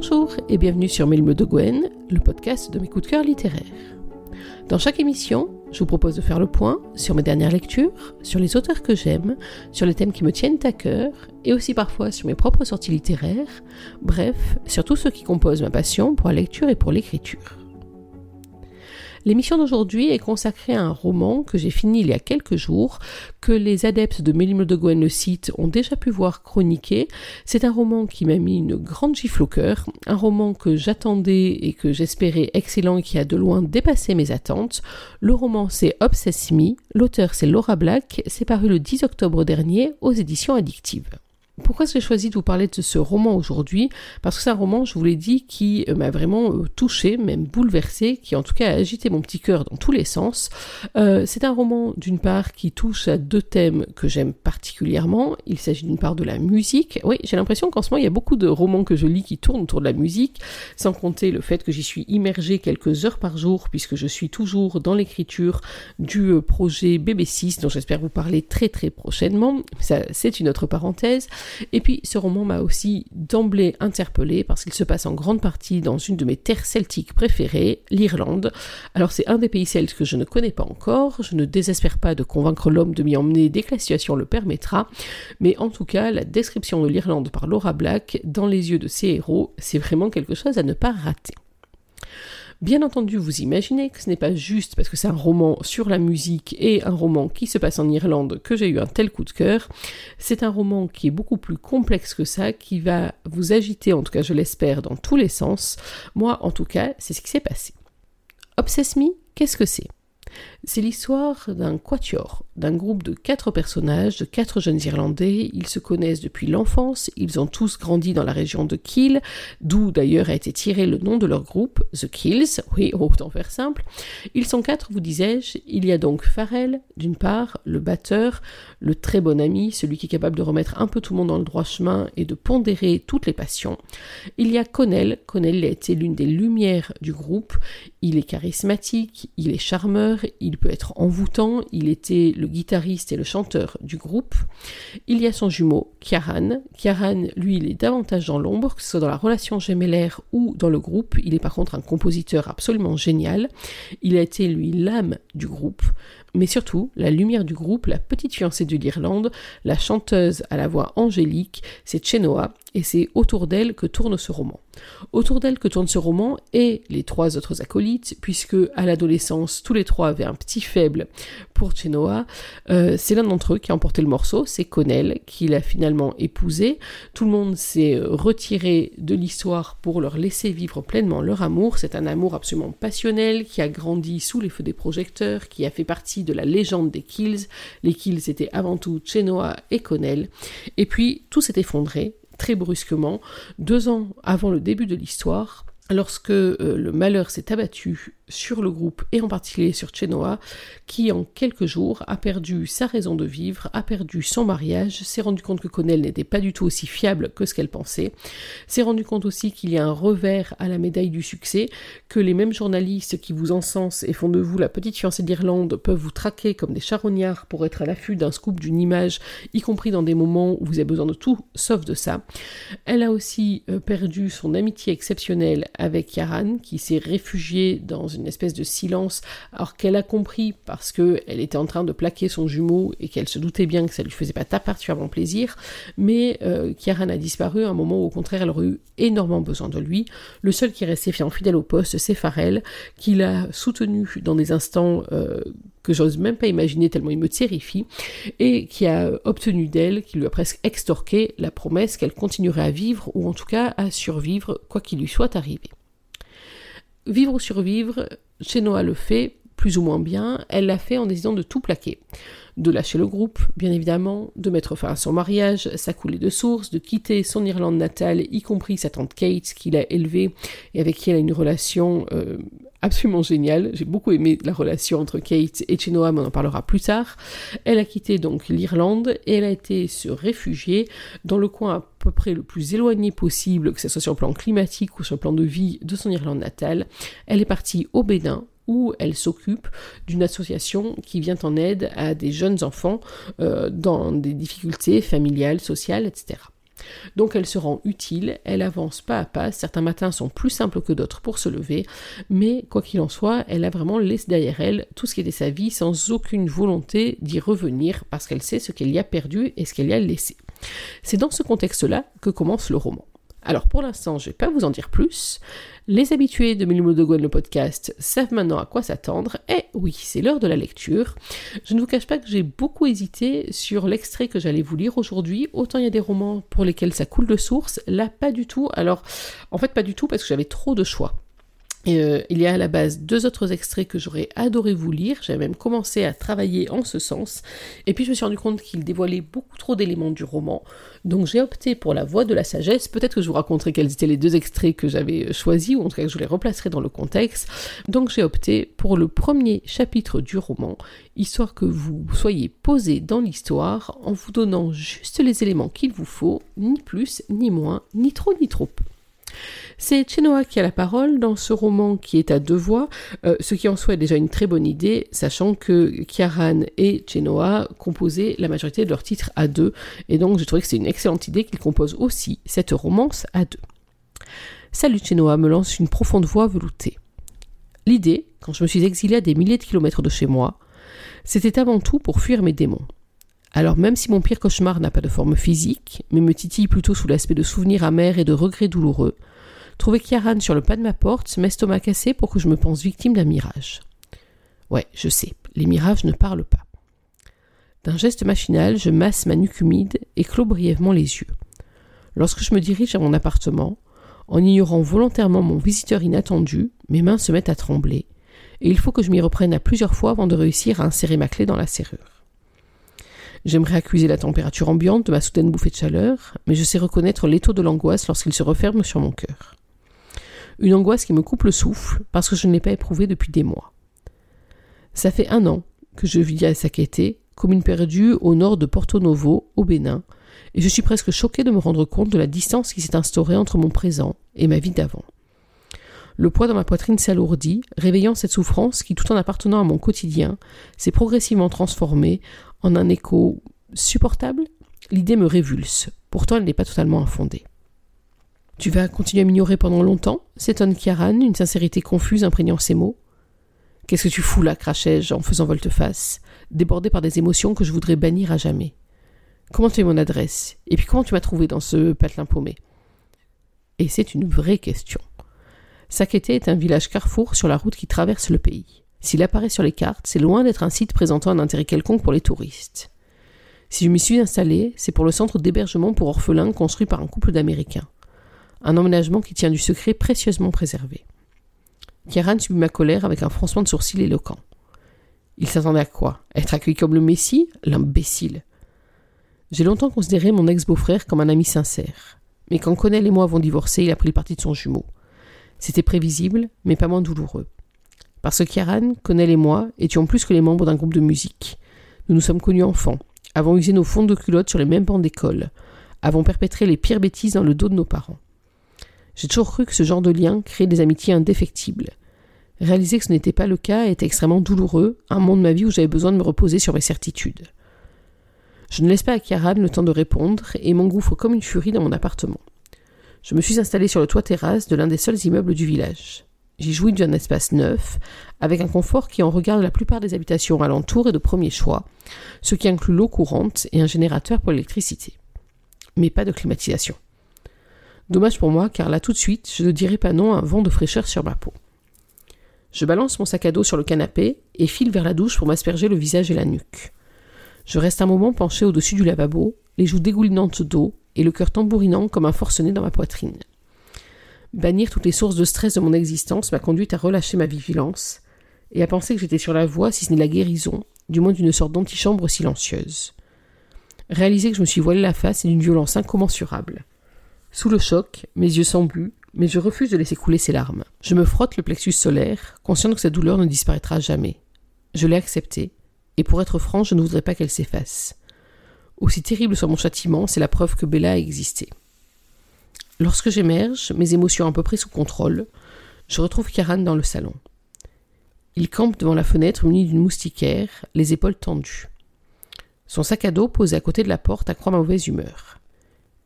Bonjour et bienvenue sur Milme de Gwen, le podcast de mes coups de cœur littéraires. Dans chaque émission, je vous propose de faire le point sur mes dernières lectures, sur les auteurs que j'aime, sur les thèmes qui me tiennent à cœur, et aussi parfois sur mes propres sorties littéraires, bref, sur tout ce qui compose ma passion pour la lecture et pour l'écriture. L'émission d'aujourd'hui est consacrée à un roman que j'ai fini il y a quelques jours, que les adeptes de Mélimle de Gwen le site ont déjà pu voir chroniquer. C'est un roman qui m'a mis une grande gifle au cœur, un roman que j'attendais et que j'espérais excellent et qui a de loin dépassé mes attentes. Le roman c'est Obsess Me, l'auteur c'est Laura Black, c'est paru le 10 octobre dernier aux éditions addictives. Pourquoi est-ce que j'ai choisi de vous parler de ce roman aujourd'hui? Parce que c'est un roman, je vous l'ai dit, qui euh, m'a vraiment euh, touché, même bouleversé, qui en tout cas a agité mon petit cœur dans tous les sens. Euh, c'est un roman, d'une part, qui touche à deux thèmes que j'aime particulièrement. Il s'agit d'une part de la musique. Oui, j'ai l'impression qu'en ce moment, il y a beaucoup de romans que je lis qui tournent autour de la musique, sans compter le fait que j'y suis immergée quelques heures par jour, puisque je suis toujours dans l'écriture du projet BB6, dont j'espère vous parler très très prochainement. Ça, c'est une autre parenthèse. Et puis ce roman m'a aussi d'emblée interpellé parce qu'il se passe en grande partie dans une de mes terres celtiques préférées, l'Irlande. Alors c'est un des pays celtes que je ne connais pas encore, je ne désespère pas de convaincre l'homme de m'y emmener dès que la situation le permettra, mais en tout cas la description de l'Irlande par Laura Black dans les yeux de ses héros, c'est vraiment quelque chose à ne pas rater. Bien entendu, vous imaginez que ce n'est pas juste parce que c'est un roman sur la musique et un roman qui se passe en Irlande que j'ai eu un tel coup de cœur. C'est un roman qui est beaucoup plus complexe que ça, qui va vous agiter, en tout cas je l'espère, dans tous les sens. Moi, en tout cas, c'est ce qui s'est passé. Obsess Me, qu'est-ce que c'est? C'est l'histoire d'un quatuor, d'un groupe de quatre personnages, de quatre jeunes Irlandais. Ils se connaissent depuis l'enfance, ils ont tous grandi dans la région de Kiel, d'où d'ailleurs a été tiré le nom de leur groupe, The Kills, oui, autant faire simple. Ils sont quatre, vous disais-je. Il y a donc Farrell, d'une part, le batteur, le très bon ami, celui qui est capable de remettre un peu tout le monde dans le droit chemin et de pondérer toutes les passions. Il y a Connell, Connell a été l'une des lumières du groupe. Il est charismatique, il est charmeur, il peut être envoûtant, il était le guitariste et le chanteur du groupe. Il y a son jumeau, Kiaran. Kiaran, lui, il est davantage dans l'ombre, que ce soit dans la relation gemellaire ou dans le groupe. Il est par contre un compositeur absolument génial. Il a été, lui, l'âme du groupe mais surtout la lumière du groupe, la petite fiancée de l'Irlande, la chanteuse à la voix angélique, c'est Chenoa, et c'est autour d'elle que tourne ce roman. Autour d'elle que tourne ce roman et les trois autres acolytes, puisque à l'adolescence, tous les trois avaient un petit faible pour Chenoa. Euh, c'est l'un d'entre eux qui a emporté le morceau, c'est Connell, qui l'a finalement épousé. Tout le monde s'est retiré de l'histoire pour leur laisser vivre pleinement leur amour. C'est un amour absolument passionnel qui a grandi sous les feux des projecteurs, qui a fait partie de la légende des Kills. Les Kills étaient avant tout Chenoa et Connell. Et puis tout s'est effondré très brusquement, deux ans avant le début de l'histoire, lorsque euh, le malheur s'est abattu sur le groupe et en particulier sur Chenoa, qui en quelques jours a perdu sa raison de vivre, a perdu son mariage, s'est rendu compte que Connell n'était pas du tout aussi fiable que ce qu'elle pensait, s'est rendu compte aussi qu'il y a un revers à la médaille du succès, que les mêmes journalistes qui vous encensent et font de vous la petite fiancée d'Irlande peuvent vous traquer comme des charognards pour être à l'affût d'un scoop d'une image, y compris dans des moments où vous avez besoin de tout sauf de ça. Elle a aussi euh, perdu son amitié exceptionnelle avec Yaran, qui s'est réfugiée dans une une espèce de silence, alors qu'elle a compris parce qu'elle était en train de plaquer son jumeau et qu'elle se doutait bien que ça lui faisait pas particulièrement plaisir, mais euh, Kiaran a disparu à un moment où au contraire elle aurait eu énormément besoin de lui. Le seul qui est resté fidèle au poste, c'est Farrell, qui l'a soutenu dans des instants euh, que j'ose même pas imaginer tellement il me terrifie, et qui a obtenu d'elle, qui lui a presque extorqué la promesse qu'elle continuerait à vivre, ou en tout cas à survivre, quoi qu'il lui soit arrivé. Vivre ou survivre, Chenoa le fait plus ou moins bien, elle l'a fait en décidant de tout plaquer. De lâcher le groupe, bien évidemment, de mettre fin à son mariage, sa coulée de source, de quitter son Irlande natale, y compris sa tante Kate, qu'il a élevée et avec qui elle a une relation euh, absolument géniale. J'ai beaucoup aimé la relation entre Kate et Chenoa, on en parlera plus tard. Elle a quitté donc l'Irlande et elle a été se réfugier dans le coin à peu près le plus éloigné possible, que ce soit sur le plan climatique ou sur le plan de vie de son Irlande natale. Elle est partie au Bénin où elle s'occupe d'une association qui vient en aide à des jeunes enfants euh, dans des difficultés familiales, sociales, etc. Donc elle se rend utile, elle avance pas à pas, certains matins sont plus simples que d'autres pour se lever, mais quoi qu'il en soit, elle a vraiment laissé derrière elle tout ce qui était sa vie sans aucune volonté d'y revenir parce qu'elle sait ce qu'elle y a perdu et ce qu'elle y a laissé. C'est dans ce contexte-là que commence le roman. Alors pour l'instant, je ne vais pas vous en dire plus. Les habitués de Mille de Gwen, le podcast, savent maintenant à quoi s'attendre. Et oui, c'est l'heure de la lecture. Je ne vous cache pas que j'ai beaucoup hésité sur l'extrait que j'allais vous lire aujourd'hui. Autant il y a des romans pour lesquels ça coule de source, là pas du tout. Alors, en fait pas du tout parce que j'avais trop de choix. Euh, il y a à la base deux autres extraits que j'aurais adoré vous lire. J'avais même commencé à travailler en ce sens. Et puis je me suis rendu compte qu'il dévoilait beaucoup trop d'éléments du roman. Donc j'ai opté pour la voie de la sagesse. Peut-être que je vous raconterai quels étaient les deux extraits que j'avais choisis, ou en tout cas que je les replacerai dans le contexte. Donc j'ai opté pour le premier chapitre du roman, histoire que vous soyez posé dans l'histoire en vous donnant juste les éléments qu'il vous faut, ni plus, ni moins, ni trop, ni trop. C'est Chenoa qui a la parole dans ce roman qui est à deux voix, euh, ce qui en soit est déjà une très bonne idée, sachant que Kiaran et Chenoa composaient la majorité de leurs titres à deux, et donc je trouvais que c'est une excellente idée qu'ils composent aussi cette romance à deux. Salut Chenoa me lance une profonde voix veloutée. L'idée, quand je me suis exilée à des milliers de kilomètres de chez moi, c'était avant tout pour fuir mes démons. Alors même si mon pire cauchemar n'a pas de forme physique, mais me titille plutôt sous l'aspect de souvenirs amers et de regrets douloureux, trouver Kiaran sur le pas de ma porte m'estomac cassé pour que je me pense victime d'un mirage. Ouais, je sais, les mirages ne parlent pas. D'un geste machinal, je masse ma nuque humide et clos brièvement les yeux. Lorsque je me dirige à mon appartement, en ignorant volontairement mon visiteur inattendu, mes mains se mettent à trembler, et il faut que je m'y reprenne à plusieurs fois avant de réussir à insérer ma clé dans la serrure. J'aimerais accuser la température ambiante de ma soudaine bouffée de chaleur, mais je sais reconnaître l'étau de l'angoisse lorsqu'il se referme sur mon cœur. Une angoisse qui me coupe le souffle parce que je ne l'ai pas éprouvée depuis des mois. Ça fait un an que je vis à Sakete, commune perdue au nord de Porto Novo, au Bénin, et je suis presque choquée de me rendre compte de la distance qui s'est instaurée entre mon présent et ma vie d'avant. Le poids dans ma poitrine s'alourdit, réveillant cette souffrance qui, tout en appartenant à mon quotidien, s'est progressivement transformée en un écho supportable. L'idée me révulse, pourtant elle n'est pas totalement infondée. Tu vas continuer à m'ignorer pendant longtemps s'étonne Kiaran, une sincérité confuse imprégnant ses mots. Qu'est-ce que tu fous là crachai-je en faisant volte-face, débordé par des émotions que je voudrais bannir à jamais? Comment tu es mon adresse? Et puis comment tu m'as trouvé dans ce patelin paumé? Et c'est une vraie question. Sakete est un village carrefour sur la route qui traverse le pays. S'il apparaît sur les cartes, c'est loin d'être un site présentant un intérêt quelconque pour les touristes. Si je m'y suis installé, c'est pour le centre d'hébergement pour orphelins construit par un couple d'Américains. Un emménagement qui tient du secret précieusement préservé. Kieran subit ma colère avec un froncement de sourcils éloquent. Il s'attendait à quoi? Être accueilli comme le Messie? L'imbécile. J'ai longtemps considéré mon ex-beau-frère comme un ami sincère. Mais quand Connell et moi avons divorcé, il a pris le parti de son jumeau. C'était prévisible, mais pas moins douloureux. Parce que Kieran, Connell et moi étions plus que les membres d'un groupe de musique. Nous nous sommes connus enfants, avons usé nos fonds de culottes sur les mêmes bancs d'école, avons perpétré les pires bêtises dans le dos de nos parents. J'ai toujours cru que ce genre de lien créait des amitiés indéfectibles. Réaliser que ce n'était pas le cas était extrêmement douloureux, un moment de ma vie où j'avais besoin de me reposer sur mes certitudes. Je ne laisse pas à Kieran le temps de répondre et m'engouffre comme une furie dans mon appartement. Je me suis installé sur le toit terrasse de l'un des seuls immeubles du village. J'y jouis d'un espace neuf, avec un confort qui en regarde la plupart des habitations alentour et de premier choix, ce qui inclut l'eau courante et un générateur pour l'électricité. Mais pas de climatisation. Dommage pour moi, car là tout de suite, je ne dirais pas non à un vent de fraîcheur sur ma peau. Je balance mon sac à dos sur le canapé et file vers la douche pour m'asperger le visage et la nuque. Je reste un moment penché au-dessus du lavabo, les joues dégoulinantes d'eau et le cœur tambourinant comme un forcené dans ma poitrine. Bannir toutes les sources de stress de mon existence m'a conduite à relâcher ma vigilance et à penser que j'étais sur la voie, si ce n'est la guérison, du moins d'une sorte d'antichambre silencieuse. Réaliser que je me suis voilé la face est d'une violence incommensurable. Sous le choc, mes yeux s'embuent, mais je refuse de laisser couler ces larmes. Je me frotte le plexus solaire, conscient que cette douleur ne disparaîtra jamais. Je l'ai acceptée, et pour être franc, je ne voudrais pas qu'elle s'efface. Aussi terrible soit mon châtiment, c'est la preuve que Bella a existé. Lorsque j'émerge, mes émotions à peu près sous contrôle, je retrouve Karan dans le salon. Il campe devant la fenêtre muni d'une moustiquaire, les épaules tendues. Son sac à dos posé à côté de la porte accroît ma mauvaise humeur.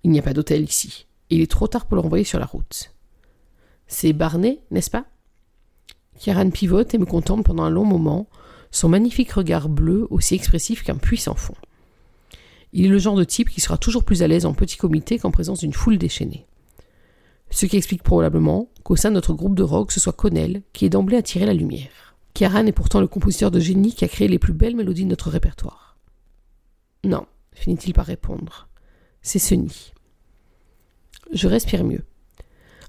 Il n'y a pas d'hôtel ici. Et il est trop tard pour le renvoyer sur la route. C'est Barney, n'est-ce pas? Kieran pivote et me contemple pendant un long moment, son magnifique regard bleu aussi expressif qu'un puissant fond. Il est le genre de type qui sera toujours plus à l'aise en petit comité qu'en présence d'une foule déchaînée. Ce qui explique probablement qu'au sein de notre groupe de rock, ce soit Connell qui est d'emblée attiré la lumière. Kieran est pourtant le compositeur de génie qui a créé les plus belles mélodies de notre répertoire. Non, finit-il par répondre. C'est Sunny. Je respire mieux.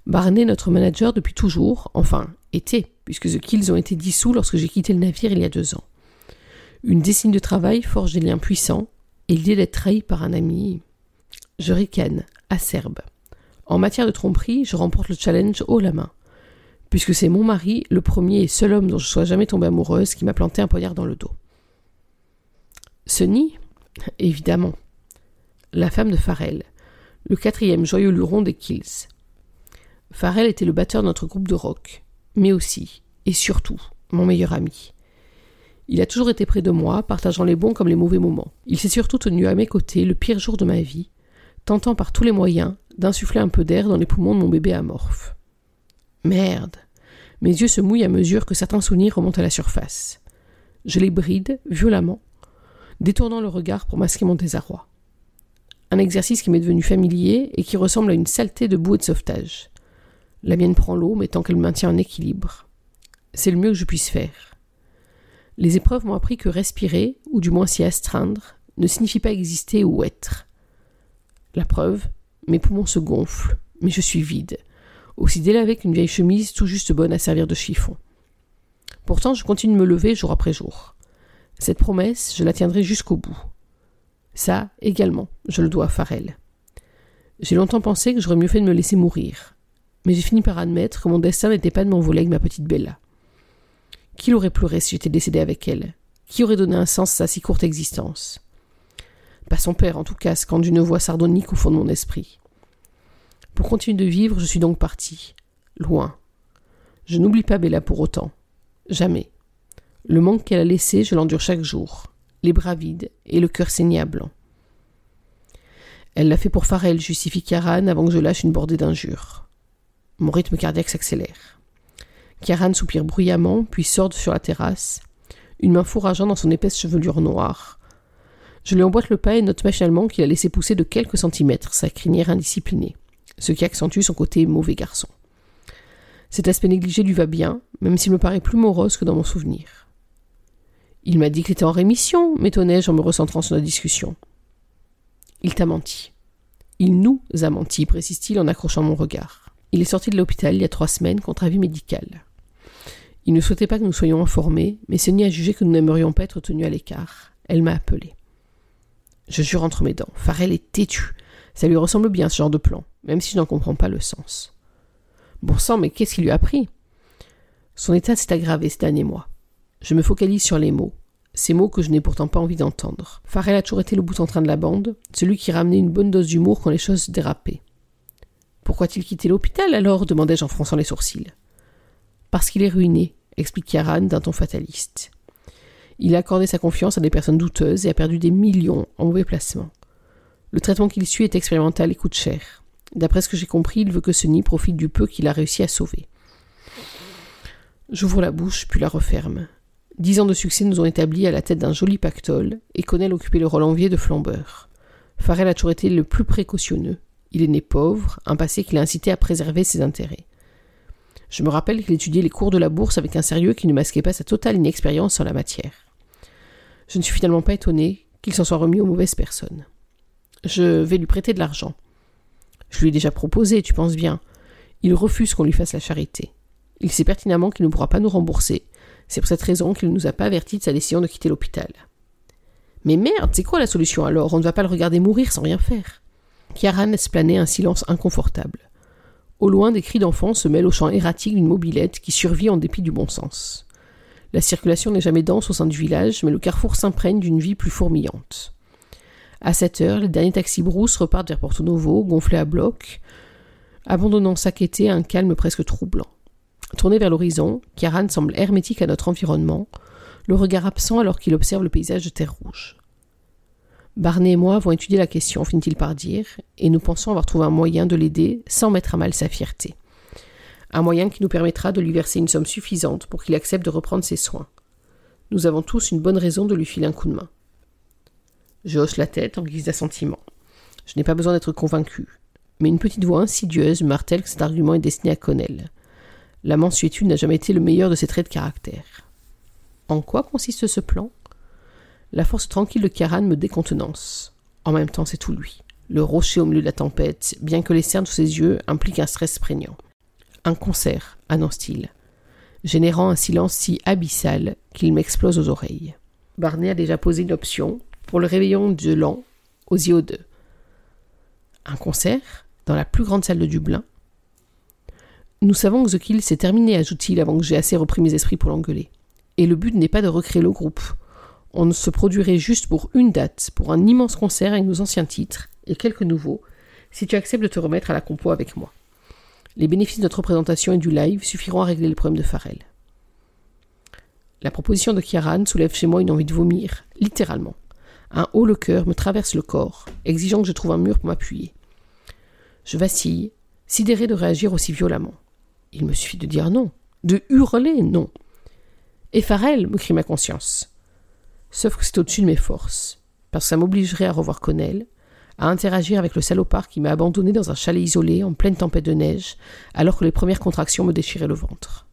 Barney, notre manager depuis toujours, enfin, était, puisque The Kills ont été dissous lorsque j'ai quitté le navire il y a deux ans. Une décennie de travail forge des liens puissants, et l'idée d'être trahi par un ami. Je ricane, acerbe. En matière de tromperie, je remporte le challenge haut la main, puisque c'est mon mari, le premier et seul homme dont je sois jamais tombée amoureuse, qui m'a planté un poignard dans le dos. Sunny Évidemment. La femme de Farrell, le quatrième joyeux luron des Kills. Farrell était le batteur de notre groupe de rock, mais aussi, et surtout, mon meilleur ami. Il a toujours été près de moi, partageant les bons comme les mauvais moments. Il s'est surtout tenu à mes côtés le pire jour de ma vie, tentant par tous les moyens d'insuffler un peu d'air dans les poumons de mon bébé amorphe. Merde. Mes yeux se mouillent à mesure que certains souvenirs remontent à la surface. Je les bride violemment, détournant le regard pour masquer mon désarroi. Un exercice qui m'est devenu familier et qui ressemble à une saleté de boue et de sauvetage. La mienne prend l'eau, mais tant qu'elle maintient un équilibre. C'est le mieux que je puisse faire. Les épreuves m'ont appris que respirer, ou du moins s'y astreindre, ne signifie pas exister ou être. La preuve, mes poumons se gonflent, mais je suis vide, aussi délavé qu'une vieille chemise tout juste bonne à servir de chiffon. Pourtant, je continue de me lever jour après jour. Cette promesse, je la tiendrai jusqu'au bout. Ça, également, je le dois à Farrell. J'ai longtemps pensé que j'aurais mieux fait de me laisser mourir, mais j'ai fini par admettre que mon destin n'était pas de m'envoler avec ma petite Bella. Qui l'aurait pleuré si j'étais décédé avec elle? Qui aurait donné un sens à sa si courte existence? Pas son père, en tout cas, quand d'une voix sardonique au fond de mon esprit. Pour continuer de vivre, je suis donc parti. Loin. Je n'oublie pas Bella pour autant. Jamais. Le manque qu'elle a laissé, je l'endure chaque jour. Les bras vides et le cœur saigné à blanc. Elle l'a fait pour Farrell, justifie Karan avant que je lâche une bordée d'injures. Mon rythme cardiaque s'accélère. Karan soupire bruyamment, puis sort sur la terrasse, une main fourrageant dans son épaisse chevelure noire. Je lui emboîte le pas et note machinalement qu'il a laissé pousser de quelques centimètres sa crinière indisciplinée, ce qui accentue son côté mauvais garçon. Cet aspect négligé lui va bien, même s'il me paraît plus morose que dans mon souvenir. Il m'a dit qu'il était en rémission, m'étonnai-je en me recentrant sur la discussion. Il t'a menti. Il nous a menti, précise-t-il en accrochant mon regard. Il est sorti de l'hôpital il y a trois semaines contre avis médical. Il ne souhaitait pas que nous soyons informés, mais Sonia a jugé que nous n'aimerions pas être tenus à l'écart. Elle m'a appelé. Je jure entre mes dents, Farrell est têtu. Ça lui ressemble bien ce genre de plan, même si je n'en comprends pas le sens. Bon sang, mais qu'est-ce qui lui a pris? Son état s'est aggravé ces derniers mois. Je me focalise sur les mots, ces mots que je n'ai pourtant pas envie d'entendre. Farrell a toujours été le bout en train de la bande, celui qui ramenait une bonne dose d'humour quand les choses dérapaient. Pourquoi a-t-il quitté l'hôpital alors? demandai-je en fronçant les sourcils. Parce qu'il est ruiné, explique Kiaran d'un ton fataliste. Il a accordé sa confiance à des personnes douteuses et a perdu des millions en mauvais placements. Le traitement qu'il suit est expérimental et coûte cher. D'après ce que j'ai compris, il veut que ce nid profite du peu qu'il a réussi à sauver. J'ouvre la bouche, puis la referme. Dix ans de succès nous ont établis à la tête d'un joli pactole, et Connell occupait le rôle envié de flambeur. Farrell a toujours été le plus précautionneux. Il est né pauvre, un passé qui l'a incité à préserver ses intérêts. Je me rappelle qu'il étudiait les cours de la bourse avec un sérieux qui ne masquait pas sa totale inexpérience en la matière. Je ne suis finalement pas étonné qu'il s'en soit remis aux mauvaises personnes. Je vais lui prêter de l'argent. Je lui ai déjà proposé, tu penses bien. Il refuse qu'on lui fasse la charité. Il sait pertinemment qu'il ne pourra pas nous rembourser. C'est pour cette raison qu'il ne nous a pas avertis de sa décision de quitter l'hôpital. Mais merde, c'est quoi la solution alors? On ne va pas le regarder mourir sans rien faire. Kiaran planer un silence inconfortable. Au loin, des cris d'enfants se mêlent au chant erratique d'une mobilette qui survit en dépit du bon sens. La circulation n'est jamais dense au sein du village, mais le carrefour s'imprègne d'une vie plus fourmillante. À cette heure, les derniers taxis brousse repartent vers Porto Novo, gonflés à bloc, abandonnant Sakété à un calme presque troublant. Tourné vers l'horizon, Kiaran semble hermétique à notre environnement, le regard absent alors qu'il observe le paysage de terre rouge. Barney et moi avons étudié la question, finit-il par dire, et nous pensons avoir trouvé un moyen de l'aider sans mettre à mal sa fierté. Un moyen qui nous permettra de lui verser une somme suffisante pour qu'il accepte de reprendre ses soins. Nous avons tous une bonne raison de lui filer un coup de main. Je hausse la tête en guise d'assentiment. Je n'ai pas besoin d'être convaincu, mais une petite voix insidieuse martèle que cet argument est destiné à Connell. La mansuétude n'a jamais été le meilleur de ses traits de caractère. En quoi consiste ce plan? La force tranquille de Karan me décontenance. En même temps, c'est tout lui. Le rocher au milieu de la tempête, bien que les cernes sous ses yeux impliquent un stress prégnant. Un concert, annonce-t-il, générant un silence si abyssal qu'il m'explose aux oreilles. Barney a déjà posé une option pour le réveillon de l'an aux IO2. Un concert dans la plus grande salle de Dublin? Nous savons que The Kill s'est terminé, ajoute-t-il avant que j'ai assez repris mes esprits pour l'engueuler. Et le but n'est pas de recréer le groupe. On se produirait juste pour une date, pour un immense concert avec nos anciens titres et quelques nouveaux, si tu acceptes de te remettre à la compo avec moi. Les bénéfices de notre représentation et du live suffiront à régler le problème de Farrell. La proposition de Kiaran soulève chez moi une envie de vomir, littéralement. Un haut le cœur me traverse le corps, exigeant que je trouve un mur pour m'appuyer. Je vacille, sidéré de réagir aussi violemment. Il me suffit de dire non, de hurler non. Et Farrell, me crie ma conscience. Sauf que c'est au-dessus de mes forces, parce que ça m'obligerait à revoir Connell, à interagir avec le salopard qui m'a abandonné dans un chalet isolé en pleine tempête de neige, alors que les premières contractions me déchiraient le ventre.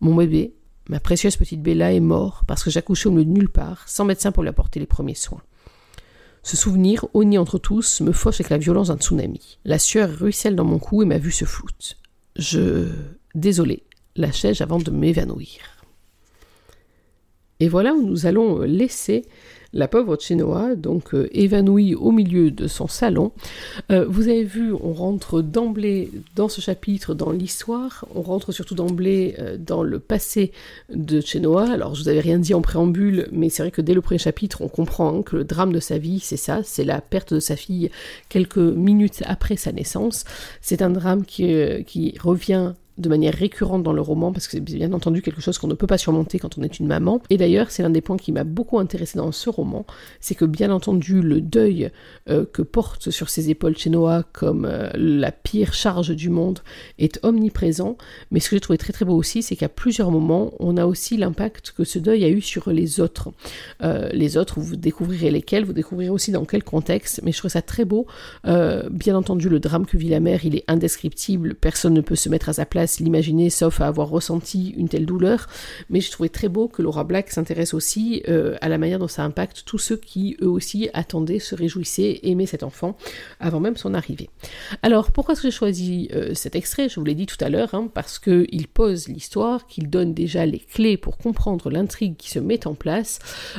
Mon bébé, ma précieuse petite Bella, est mort parce que j'accouchais au milieu de nulle part, sans médecin pour lui apporter les premiers soins. Ce souvenir, honni entre tous, me fauche avec la violence d'un tsunami. La sueur ruisselle dans mon cou et ma vue se floute. Je. Désolé, lâchai-je avant de m'évanouir. Et voilà où nous allons laisser la pauvre Chenoa, donc euh, évanouie au milieu de son salon. Euh, vous avez vu, on rentre d'emblée dans ce chapitre, dans l'histoire, on rentre surtout d'emblée euh, dans le passé de Chenoa. Alors, je vous avais rien dit en préambule, mais c'est vrai que dès le premier chapitre, on comprend hein, que le drame de sa vie, c'est ça, c'est la perte de sa fille quelques minutes après sa naissance. C'est un drame qui, qui revient de manière récurrente dans le roman, parce que c'est bien entendu quelque chose qu'on ne peut pas surmonter quand on est une maman. Et d'ailleurs, c'est l'un des points qui m'a beaucoup intéressé dans ce roman, c'est que bien entendu, le deuil euh, que porte sur ses épaules Chenoa comme euh, la pire charge du monde est omniprésent. Mais ce que j'ai trouvé très très beau aussi, c'est qu'à plusieurs moments, on a aussi l'impact que ce deuil a eu sur les autres. Euh, les autres, vous découvrirez lesquels, vous découvrirez aussi dans quel contexte, mais je trouve ça très beau. bien entendu, le drame que vit la mère, il est indescriptible, personne ne peut se mettre à sa place l'imaginer sauf à avoir ressenti une telle douleur, mais je trouvais très beau que Laura Black s'intéresse aussi euh, à la manière dont ça impacte tous ceux qui eux aussi attendaient, se réjouissaient, aimaient cet enfant avant même son arrivée. Alors pourquoi est-ce que j'ai choisi euh, cet extrait? Je vous l'ai dit tout à l'heure, hein, parce qu'il pose l'histoire, qu'il donne déjà les clés pour comprendre l'intrigue qui se met en place,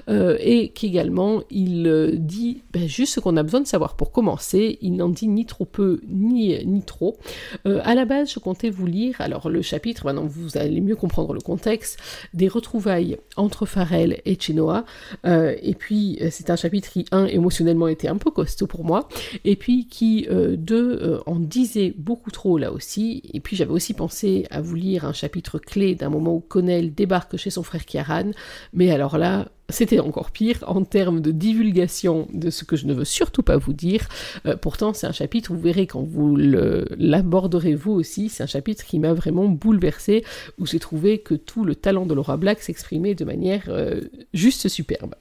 euh, et qu'également il dit ben, juste ce qu'on a besoin de savoir pour commencer, il n'en dit ni trop peu ni, ni trop. à la base, je comptais vous lire alors le chapitre, maintenant vous allez mieux comprendre le contexte, des retrouvailles entre Farrell et Chenoa, euh, et puis euh, c'est un chapitre qui, un, émotionnellement était un peu costaud pour moi, et puis qui, euh, deux, en disait beaucoup trop là aussi, et puis j'avais aussi pensé à vous lire un chapitre clé d'un moment où Connell débarque chez son frère Kiaran, mais alors là, c'était encore pire en termes de divulgation de ce que je ne veux surtout pas vous dire. Euh, pourtant, c'est un chapitre, vous verrez quand vous l'aborderez vous aussi, c'est un chapitre qui m'a vraiment bouleversé, où j'ai trouvé que tout le talent de Laura Black s'exprimait de manière euh, juste superbe.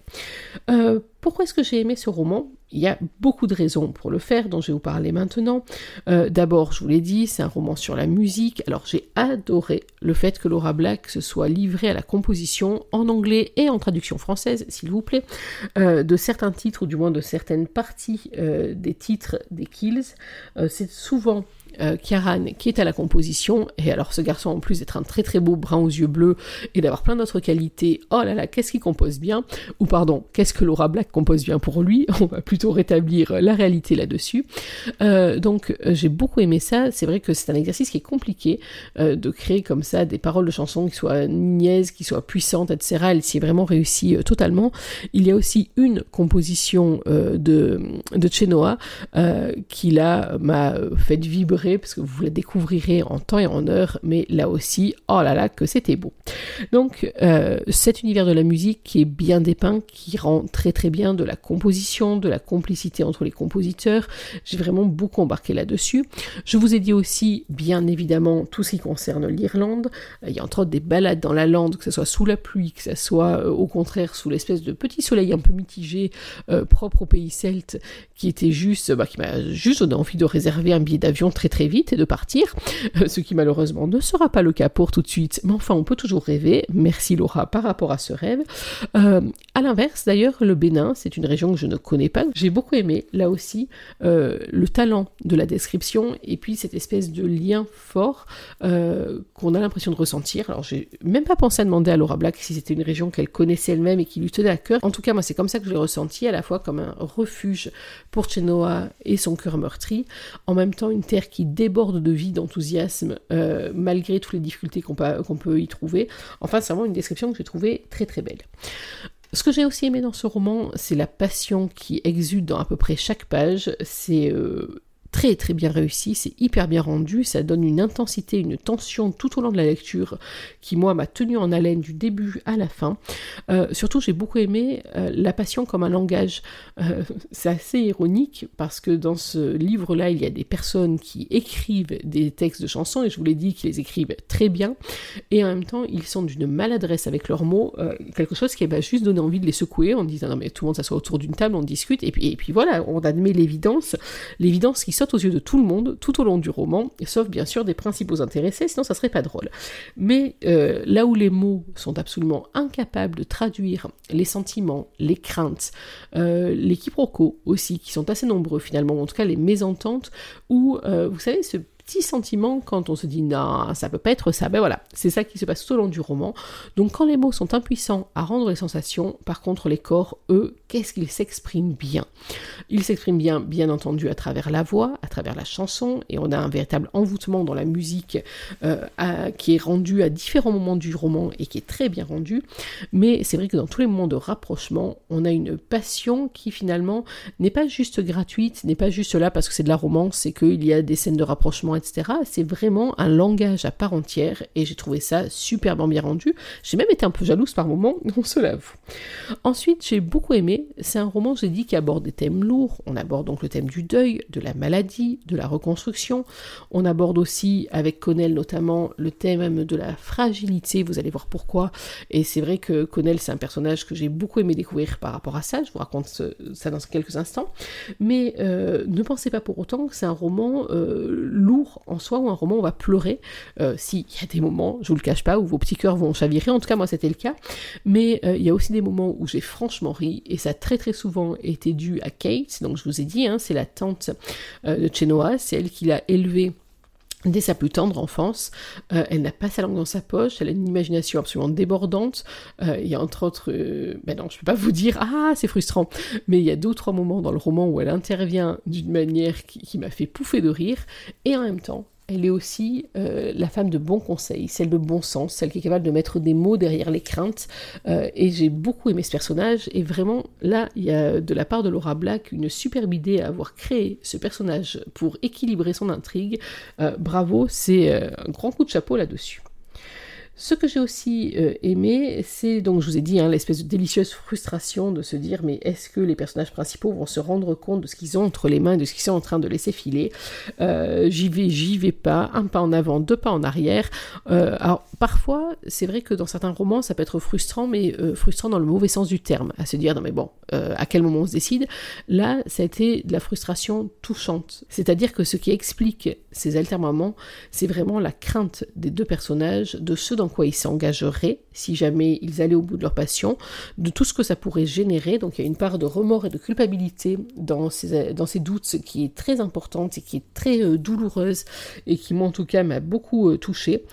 Euh, pourquoi est-ce que j'ai aimé ce roman? Il y a beaucoup de raisons pour le faire, dont je vais vous parler maintenant. Euh, d'abord, je vous l'ai dit, c'est un roman sur la musique. Alors, j'ai adoré le fait que Laura Black se soit livrée à la composition en anglais et en traduction française, s'il vous plaît, euh, de certains titres, ou du moins de certaines parties des titres des Kills. c'est souvent euh, qui est à la composition, et alors ce garçon en plus d'être un très très beau brun aux yeux bleus et d'avoir plein d'autres qualités, oh là là, qu'est-ce qu'il compose bien, ou pardon, qu'est-ce que Laura Black compose bien pour lui, on va plutôt rétablir la réalité là-dessus. Euh, donc euh, j'ai beaucoup aimé ça, c'est vrai que c'est un exercice qui est compliqué de créer comme ça des paroles de chansons qui soient niaises, qui soient puissantes, etc. Elle s'y est vraiment réussi totalement. Il y a aussi une composition de, de Chenoa qui là m'a fait vibrer parce que vous la découvrirez en temps et en heure, mais là aussi, oh là là, que c'était beau. Donc, euh, cet univers de la musique qui est bien dépeint, qui rend très très bien de la composition, de la complicité entre les compositeurs. J'ai vraiment beaucoup embarqué là-dessus. Je vous ai dit aussi, bien évidemment, tout ce qui concerne l'Irlande. Il y a entre autres des balades dans la lande, que ce soit sous la pluie, que ce soit euh, au contraire sous l'espèce de petit soleil un peu mitigé, euh, propre au pays celte, qui était juste, bah, qui m'a juste donné envie de réserver un billet d'avion très très vite et de partir, ce qui malheureusement ne sera pas le cas pour tout de suite, mais enfin on peut toujours rêver. Merci Laura par rapport à ce rêve. Euh, à l'inverse, d'ailleurs, le Bénin, c'est une région que je ne connais pas. J'ai beaucoup aimé, là aussi, euh, le talent de la description et puis cette espèce de lien fort euh, qu'on a l'impression de ressentir. Alors, j'ai même pas pensé à demander à Laura Black si c'était une région qu'elle connaissait elle-même et qui lui tenait à cœur. En tout cas, moi, c'est comme ça que je l'ai ressenti, à la fois comme un refuge pour Chenoa et son cœur meurtri, en même temps une terre qui déborde de vie, d'enthousiasme, euh, malgré toutes les difficultés qu'on peut, qu'on peut y trouver. Enfin, c'est vraiment une description que j'ai trouvée très très belle. Ce que j'ai aussi aimé dans ce roman, c'est la passion qui exude dans à peu près chaque page. C'est euh, très très bien réussi, c'est hyper bien rendu, ça donne une intensité, une tension tout au long de la lecture qui moi m'a tenu en haleine du début à la fin. Euh, surtout j'ai beaucoup aimé euh, la passion comme un langage. Euh, c'est assez ironique parce que dans ce livre-là il y a des personnes qui écrivent des textes de chansons et je vous l'ai dit qu'ils les écrivent très bien et en même temps ils sont d'une maladresse avec leurs mots, quelque chose qui va juste donner envie de les secouer en disant non mais tout le monde s'assoit autour d'une table, on discute et puis, et puis voilà, on admet l'évidence, l'évidence qui saute aux yeux de tout le monde tout au long du roman, sauf bien sûr des principaux intéressés, sinon ça serait pas drôle. Mais euh, là où les mots sont absolument incapables de traduire les sentiments, les craintes, euh, les quiproquos aussi, qui sont assez nombreux finalement, en tout cas les mésententes, ou euh, vous savez ce petit sentiment quand on se dit non, ça peut pas être ça. Ben voilà, c'est ça qui se passe tout au long du roman. Donc quand les mots sont impuissants à rendre les sensations, par contre les corps, eux, qu'est-ce qu'ils s'expriment bien? Ils s'expriment bien, bien entendu, à travers la voix, à travers la chanson, et on a un véritable envoûtement dans la musique euh, qui est rendu à différents moments du roman et qui est très bien rendu. Mais c'est vrai que dans tous les moments de rapprochement, on a une passion qui finalement n'est pas juste gratuite, n'est pas juste là parce que c'est de la romance, c'est qu'il y a des scènes de rapprochement etc. C'est vraiment un langage à part entière et j'ai trouvé ça superbement bien rendu. J'ai même été un peu jalouse par moments, on se l'avoue. Ensuite, j'ai beaucoup aimé, c'est un roman, j'ai dit, qui aborde des thèmes lourds. On aborde donc le thème du deuil, de la maladie, de la reconstruction. On aborde aussi, avec Connell notamment, le thème de la fragilité, vous allez voir pourquoi. Et c'est vrai que Connell, c'est un personnage que j'ai beaucoup aimé découvrir par rapport à ça, je vous raconte ça dans quelques instants. Mais euh, ne pensez pas pour autant que c'est un roman euh, lourd en soi ou un roman on va pleurer. Euh, S'il y a des moments, je vous le cache pas, où vos petits cœurs vont chavirer, en tout cas moi c'était le cas, mais euh, il y a aussi des moments où j'ai franchement ri, et ça a très très souvent été dû à Kate, donc je vous ai dit, hein, c'est la tante euh, de Chenoa, c'est elle qui l'a élevée Dès sa plus tendre enfance, elle n'a pas sa langue dans sa poche, elle a une imagination absolument débordante. il y a entre autres, ben non, je peux pas vous dire, ah, c'est frustrant, mais il y a deux ou trois moments dans le roman où elle intervient d'une manière qui m'a fait pouffer de rire, et en même temps, elle est aussi euh, la femme de bon conseil, celle de bon sens, celle qui est capable de mettre des mots derrière les craintes. Euh, et j'ai beaucoup aimé ce personnage. Et vraiment, là, il y a de la part de Laura Black une superbe idée à avoir créé ce personnage pour équilibrer son intrigue. Euh, bravo, c'est un grand coup de chapeau là-dessus. Ce que j'ai aussi euh, aimé, c'est donc je vous ai dit hein, l'espèce de délicieuse frustration de se dire mais est-ce que les personnages principaux vont se rendre compte de ce qu'ils ont entre les mains, de ce qu'ils sont en train de laisser filer? Euh, J'y vais, j'y vais pas, un pas en avant, deux pas en arrière. Euh, alors parfois, c'est vrai que dans certains romans, ça peut être frustrant, mais frustrant dans le mauvais sens du terme, à se dire non mais bon, à quel moment on se décide? Là, ça a été de la frustration touchante, c'est-à-dire que ce qui explique ces altermoments, c'est vraiment la crainte des deux personnages de ceux dans quoi ils s'engageraient si jamais ils allaient au bout de leur passion, de tout ce que ça pourrait générer. Donc il y a une part de remords et de culpabilité dans ces, dans ces doutes qui est très importante et qui est très euh, douloureuse et qui moi en tout cas m'a beaucoup euh, touchée.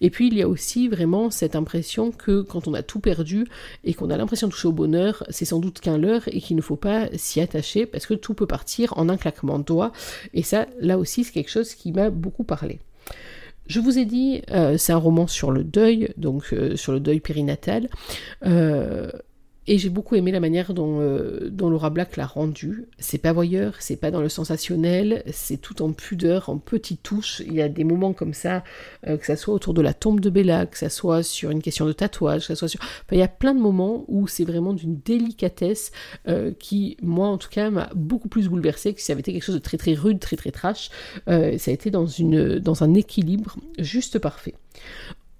Et puis il y a aussi vraiment cette impression que quand on a tout perdu et qu'on a l'impression de toucher au bonheur, c'est sans doute qu'un leurre et qu'il ne faut pas s'y attacher parce que tout peut partir en un claquement de doigts. Et ça, là aussi, c'est quelque chose qui m'a beaucoup parlé. Je vous ai dit, euh, c'est un roman sur le deuil, donc euh, sur le deuil périnatal. Euh, Et j'ai beaucoup aimé la manière dont, euh, dont Laura Black l'a rendu. C'est pas voyeur, c'est pas dans le sensationnel, c'est tout en pudeur, en petites touches. Il y a des moments comme ça, euh, que ça soit autour de la tombe de Bella, que ça soit sur une question de tatouage, que ça soit sur. Enfin, il y a plein de moments où c'est vraiment d'une délicatesse euh, qui, moi en tout cas, m'a beaucoup plus bouleversée que si ça avait été quelque chose de très très rude, très très trash. ça a été dans, une, dans un équilibre juste parfait.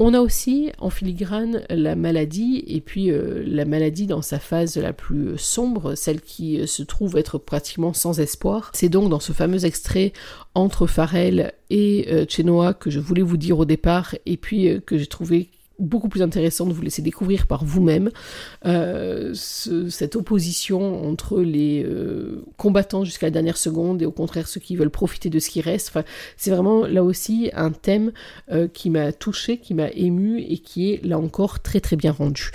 On a aussi en filigrane la maladie, et puis euh, la maladie dans sa phase la plus sombre, celle qui euh, se trouve être pratiquement sans espoir. C'est donc dans ce fameux extrait entre Farrell et euh, Chenoa que je voulais vous dire au départ, et puis que j'ai trouvé beaucoup plus intéressant de vous laisser découvrir par vous-même euh, cette opposition entre les euh, combattants jusqu'à la dernière seconde et au contraire ceux qui veulent profiter de ce qui reste. C'est vraiment là aussi un thème euh, qui m'a touché, qui m'a ému et qui est là encore très très bien rendu.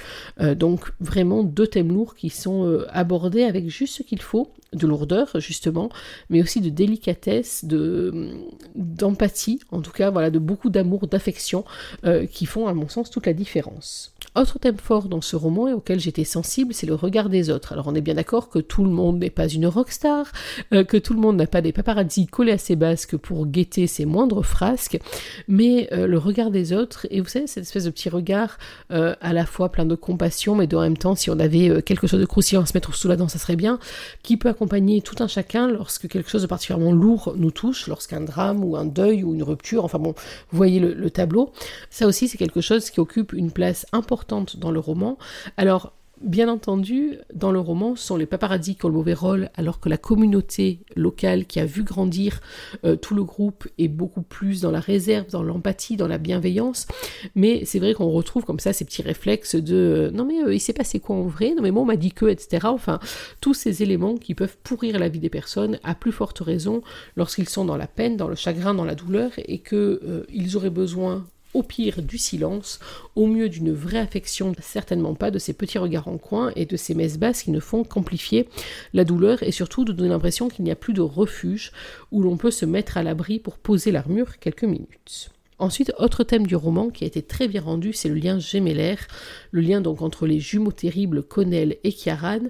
donc vraiment deux thèmes lourds qui sont abordés avec juste ce qu'il faut de lourdeur justement, mais aussi de délicatesse, de d'empathie, en tout cas voilà, de beaucoup d'amour, d'affection, euh, qui font à mon sens toute la différence. Autre thème fort dans ce roman et auquel j'étais sensible, c'est le regard des autres. Alors on est bien d'accord que tout le monde n'est pas une rockstar, euh, que tout le monde n'a pas des paparazzi collés à ses basques pour guetter ses moindres frasques, mais euh, le regard des autres, et vous savez, cette espèce de petit regard à la fois plein de compassion, mais en même temps, si on avait quelque chose de croustillant à se mettre sous la dent, ça serait bien, qui peut accompagner tout un chacun lorsque quelque chose de particulièrement lourd nous touche, lorsqu'un drame ou un deuil ou une rupture, enfin bon, vous voyez le, tableau. Ça aussi, c'est quelque chose qui occupe une place importante dans le roman. Alors, Bien entendu, dans le roman, ce sont les paparazzi qui ont le mauvais rôle, alors que la communauté locale qui a vu grandir euh, tout le groupe est beaucoup plus dans la réserve, dans l'empathie, dans la bienveillance. Mais c'est vrai qu'on retrouve comme ça ces petits réflexes de euh, non mais euh, il s'est passé quoi en vrai, non mais moi on m'a dit que, etc. Enfin, tous ces éléments qui peuvent pourrir la vie des personnes, à plus forte raison lorsqu'ils sont dans la peine, dans le chagrin, dans la douleur, et qu'ils auraient besoin au pire du silence, au mieux d'une vraie affection, certainement pas de ces petits regards en coin et de ces messes basses qui ne font qu'amplifier la douleur et surtout de donner l'impression qu'il n'y a plus de refuge où l'on peut se mettre à l'abri pour poser l'armure quelques minutes. Ensuite, autre thème du roman qui a été très bien rendu, c'est le lien gémellaire, le lien donc entre les jumeaux terribles Connell et Kiaran,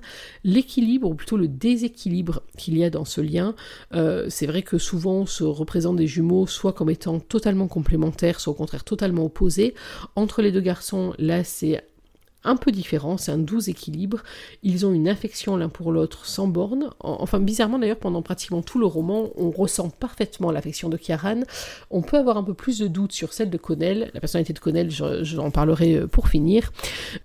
l'équilibre, ou plutôt le déséquilibre qu'il y a dans ce lien. Euh, c'est vrai que souvent on se représente des jumeaux soit comme étant totalement complémentaires, soit au contraire totalement opposés. Entre les deux garçons, là c'est un peu différent, c'est un doux équilibre. Ils ont une affection l'un pour l'autre sans borne. Enfin, bizarrement d'ailleurs, pendant pratiquement tout le roman, on ressent parfaitement l'affection de Kiaran. On peut avoir un peu plus de doutes sur celle de Connell. La personnalité de Connell, j'en parlerai euh, pour finir.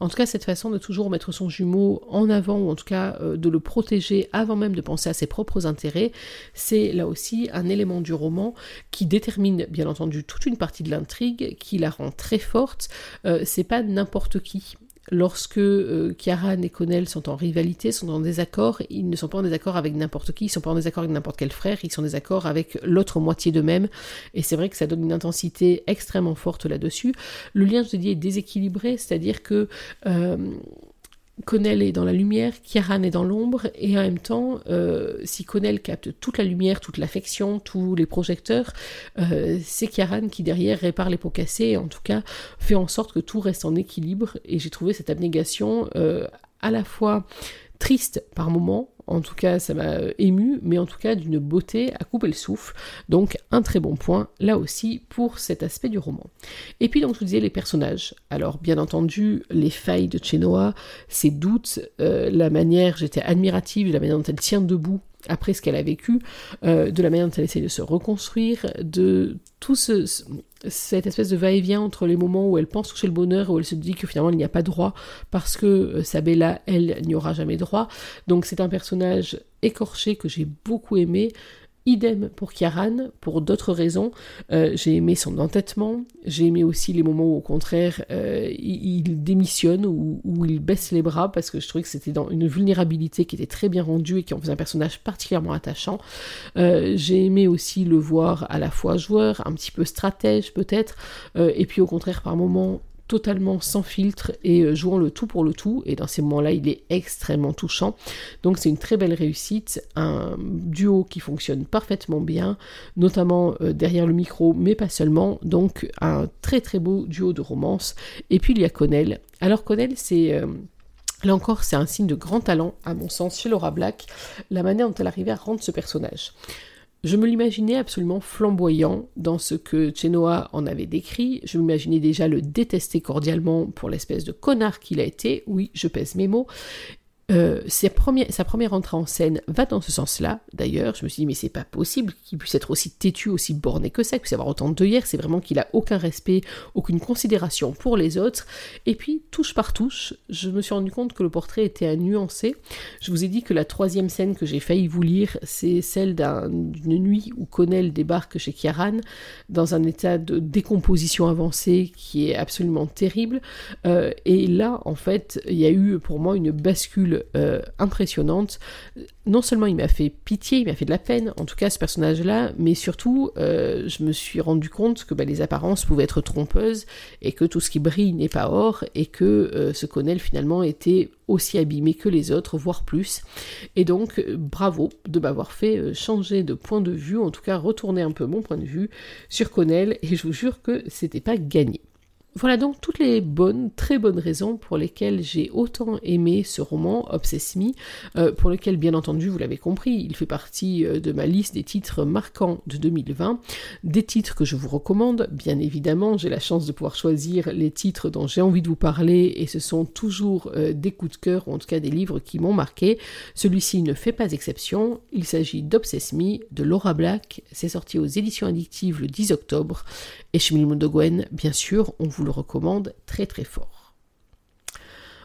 En tout cas, cette façon de toujours mettre son jumeau en avant, ou en tout cas euh, de le protéger avant même de penser à ses propres intérêts, c'est là aussi un élément du roman qui détermine bien entendu toute une partie de l'intrigue, qui la rend très forte. Euh, c'est pas n'importe qui lorsque euh, et Connell sont en rivalité, sont en désaccord, ils ne sont pas en désaccord avec n'importe qui, ils ne sont pas en désaccord avec n'importe quel frère, ils sont en désaccord avec l'autre moitié d'eux-mêmes, et c'est vrai que ça donne une intensité extrêmement forte là-dessus. Le lien, je te dis, est déséquilibré, c'est-à-dire que euh, Connell est dans la lumière, Kieran est dans l'ombre, et en même temps, euh, si Connell capte toute la lumière, toute l'affection, tous les projecteurs, euh, c'est Kieran qui derrière répare les pots cassés, et en tout cas fait en sorte que tout reste en équilibre, et j'ai trouvé cette abnégation euh, à la fois triste par moments, en tout cas, ça m'a ému, mais en tout cas d'une beauté à couper le souffle. Donc, un très bon point, là aussi, pour cet aspect du roman. Et puis, donc, je vous disais, les personnages. Alors, bien entendu, les failles de Chenoa, ses doutes, euh, la manière, j'étais admirative la manière dont elle tient debout après ce qu'elle a vécu, euh, de la manière dont elle essaie de se reconstruire, de tout ce, cette espèce de va-et-vient entre les moments où elle pense toucher le bonheur où elle se dit que finalement il n'y a pas droit parce que euh, Sabella, elle, n'y aura jamais droit. Donc c'est un personnage écorché que j'ai beaucoup aimé, Idem pour Kiaran, pour d'autres raisons. Euh, j'ai aimé son entêtement, j'ai aimé aussi les moments où au contraire euh, il, démissionne ou où, il baisse les bras parce que je trouvais que c'était dans une vulnérabilité qui était très bien rendue et qui en faisait un personnage particulièrement attachant. Euh, j'ai aimé aussi le voir à la fois joueur, un petit peu stratège peut-être, et puis au contraire par moments totalement sans filtre et euh, jouant le tout pour le tout. Et dans ces moments-là, il est extrêmement touchant. Donc c'est une très belle réussite, un duo qui fonctionne parfaitement bien, notamment euh, derrière le micro, mais pas seulement. Donc un très très beau duo de romance. Et puis il y a Connell. Alors Connell, c'est... Euh, Là encore, c'est un signe de grand talent, à mon sens, chez Laura Black, la manière dont elle arrivait à rendre ce personnage. Je me l'imaginais absolument flamboyant dans ce que Chenoa en avait décrit. Je m'imaginais déjà le détester cordialement pour l'espèce de connard qu'il a été. Oui, je pèse mes mots. Euh, sa, première, entrée en scène va dans ce sens-là. D'ailleurs, je me suis dit, mais c'est pas possible qu'il puisse être aussi têtu, aussi borné que ça, qu'il puisse avoir autant de hier. C'est vraiment qu'il a aucun respect, aucune considération pour les autres. Et puis, touche par touche, je me suis rendu compte que le portrait était à nuancer. Je vous ai dit que la troisième scène que j'ai failli vous lire, c'est celle d'une nuit où Connell débarque chez Kiaran dans un état de décomposition avancée qui est absolument terrible. Euh, et là, en fait, il y a eu pour moi une bascule euh, impressionnante. Non seulement il m'a fait pitié, il m'a fait de la peine, en tout cas ce personnage-là, mais surtout euh, je me suis rendu compte que bah, les apparences pouvaient être trompeuses et que tout ce qui brille n'est pas or et que euh, ce Connell finalement était aussi abîmé que les autres, voire plus. Et donc bravo de m'avoir fait changer de point de vue, en tout cas retourner un peu mon point de vue sur Connell et je vous jure que c'était pas gagné. Voilà donc toutes les bonnes, très bonnes raisons pour lesquelles j'ai autant aimé ce roman, Obsess Me, euh, pour lequel, bien entendu, vous l'avez compris, il fait partie euh, de ma liste des titres marquants de 2020, des titres que je vous recommande, bien évidemment, j'ai la chance de pouvoir choisir les titres dont j'ai envie de vous parler, et ce sont toujours euh, des coups de cœur, ou en tout cas des livres qui m'ont marqué. Celui-ci ne fait pas exception, il s'agit d'Obsess Me, de Laura Black, c'est sorti aux éditions addictives le 10 octobre, et chez de Gwen, bien sûr, on le recommande très très fort.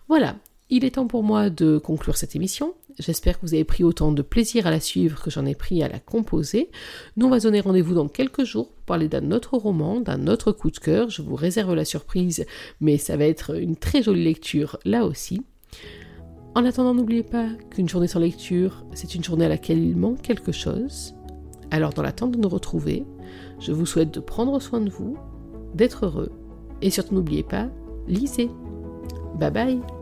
Voilà, il est temps pour moi de conclure cette émission. J'espère que vous avez pris autant de plaisir à la suivre que j'en ai pris à la composer. Nous, on donner rendez-vous dans quelques jours pour parler d'un autre roman, d'un autre coup de cœur. Je vous réserve la surprise, mais ça va être une très jolie lecture là aussi. En attendant, n'oubliez pas qu'une journée sans lecture, c'est une journée à laquelle il manque quelque chose. Alors, dans l'attente de nous retrouver, je vous souhaite de prendre soin de vous, d'être heureux et surtout n'oubliez pas, lisez. Bye bye